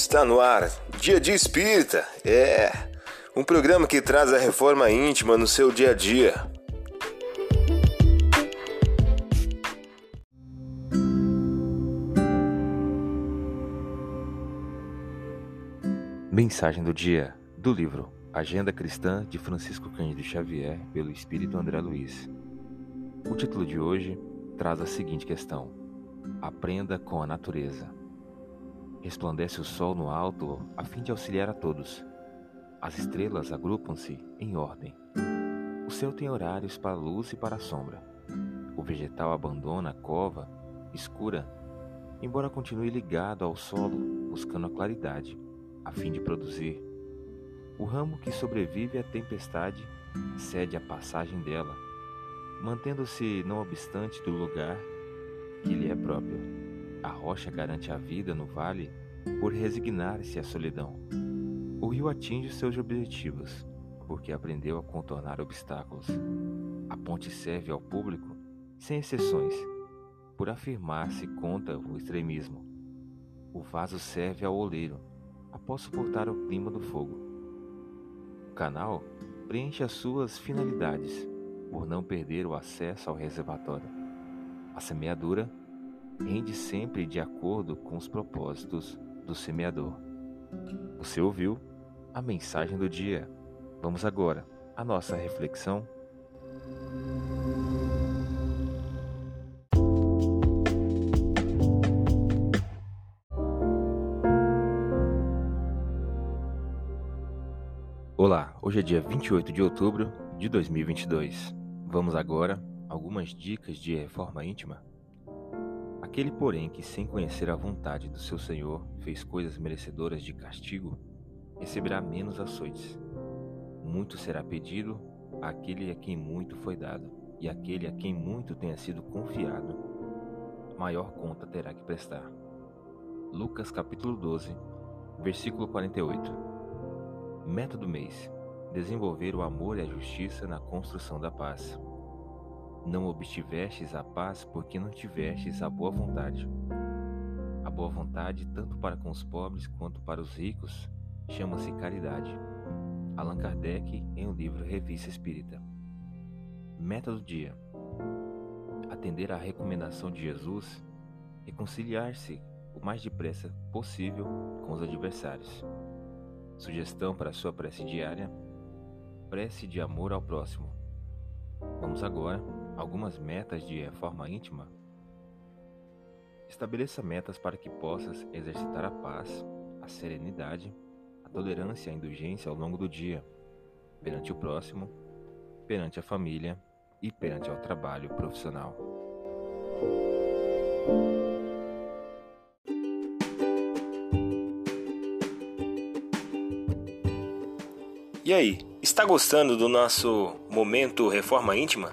Está no ar, Dia de Espírita. É um programa que traz a reforma íntima no seu dia a dia. Mensagem do dia do livro Agenda Cristã de Francisco Cândido Xavier pelo Espírito André Luiz. O título de hoje traz a seguinte questão: Aprenda com a natureza. Resplandece o sol no alto a fim de auxiliar a todos. As estrelas agrupam-se em ordem. O céu tem horários para a luz e para a sombra. O vegetal abandona a cova escura, embora continue ligado ao solo, buscando a claridade, a fim de produzir. O ramo que sobrevive à tempestade cede a passagem dela, mantendo-se não obstante do lugar que lhe é próprio. A rocha garante a vida no vale por resignar-se à solidão. O rio atinge seus objetivos porque aprendeu a contornar obstáculos. A ponte serve ao público, sem exceções, por afirmar-se contra o extremismo. O vaso serve ao oleiro, após suportar o clima do fogo. O canal preenche as suas finalidades, por não perder o acesso ao reservatório. A semeadura rende sempre de acordo com os propósitos do semeador. Você ouviu a mensagem do dia. Vamos agora à nossa reflexão. Olá, hoje é dia 28 de outubro de 2022. Vamos agora algumas dicas de reforma íntima Aquele, porém, que sem conhecer a vontade do seu Senhor fez coisas merecedoras de castigo, receberá menos açoites. Muito será pedido àquele a quem muito foi dado, e aquele a quem muito tenha sido confiado, maior conta terá que prestar. Lucas capítulo 12, versículo 48. Meta do mês: desenvolver o amor e a justiça na construção da paz. Não obtivestes a paz porque não tivestes a boa vontade. A boa vontade, tanto para com os pobres quanto para os ricos, chama-se caridade. Allan Kardec, em um livro Revista Espírita. Meta do dia: atender à recomendação de Jesus, reconciliar-se o mais depressa possível com os adversários. Sugestão para sua prece diária: prece de amor ao próximo. Vamos agora algumas metas de reforma íntima? Estabeleça metas para que possas exercitar a paz, a serenidade, a tolerância e a indulgência ao longo do dia, perante o próximo, perante a família e perante o trabalho profissional. E aí, está gostando do nosso momento Reforma Íntima?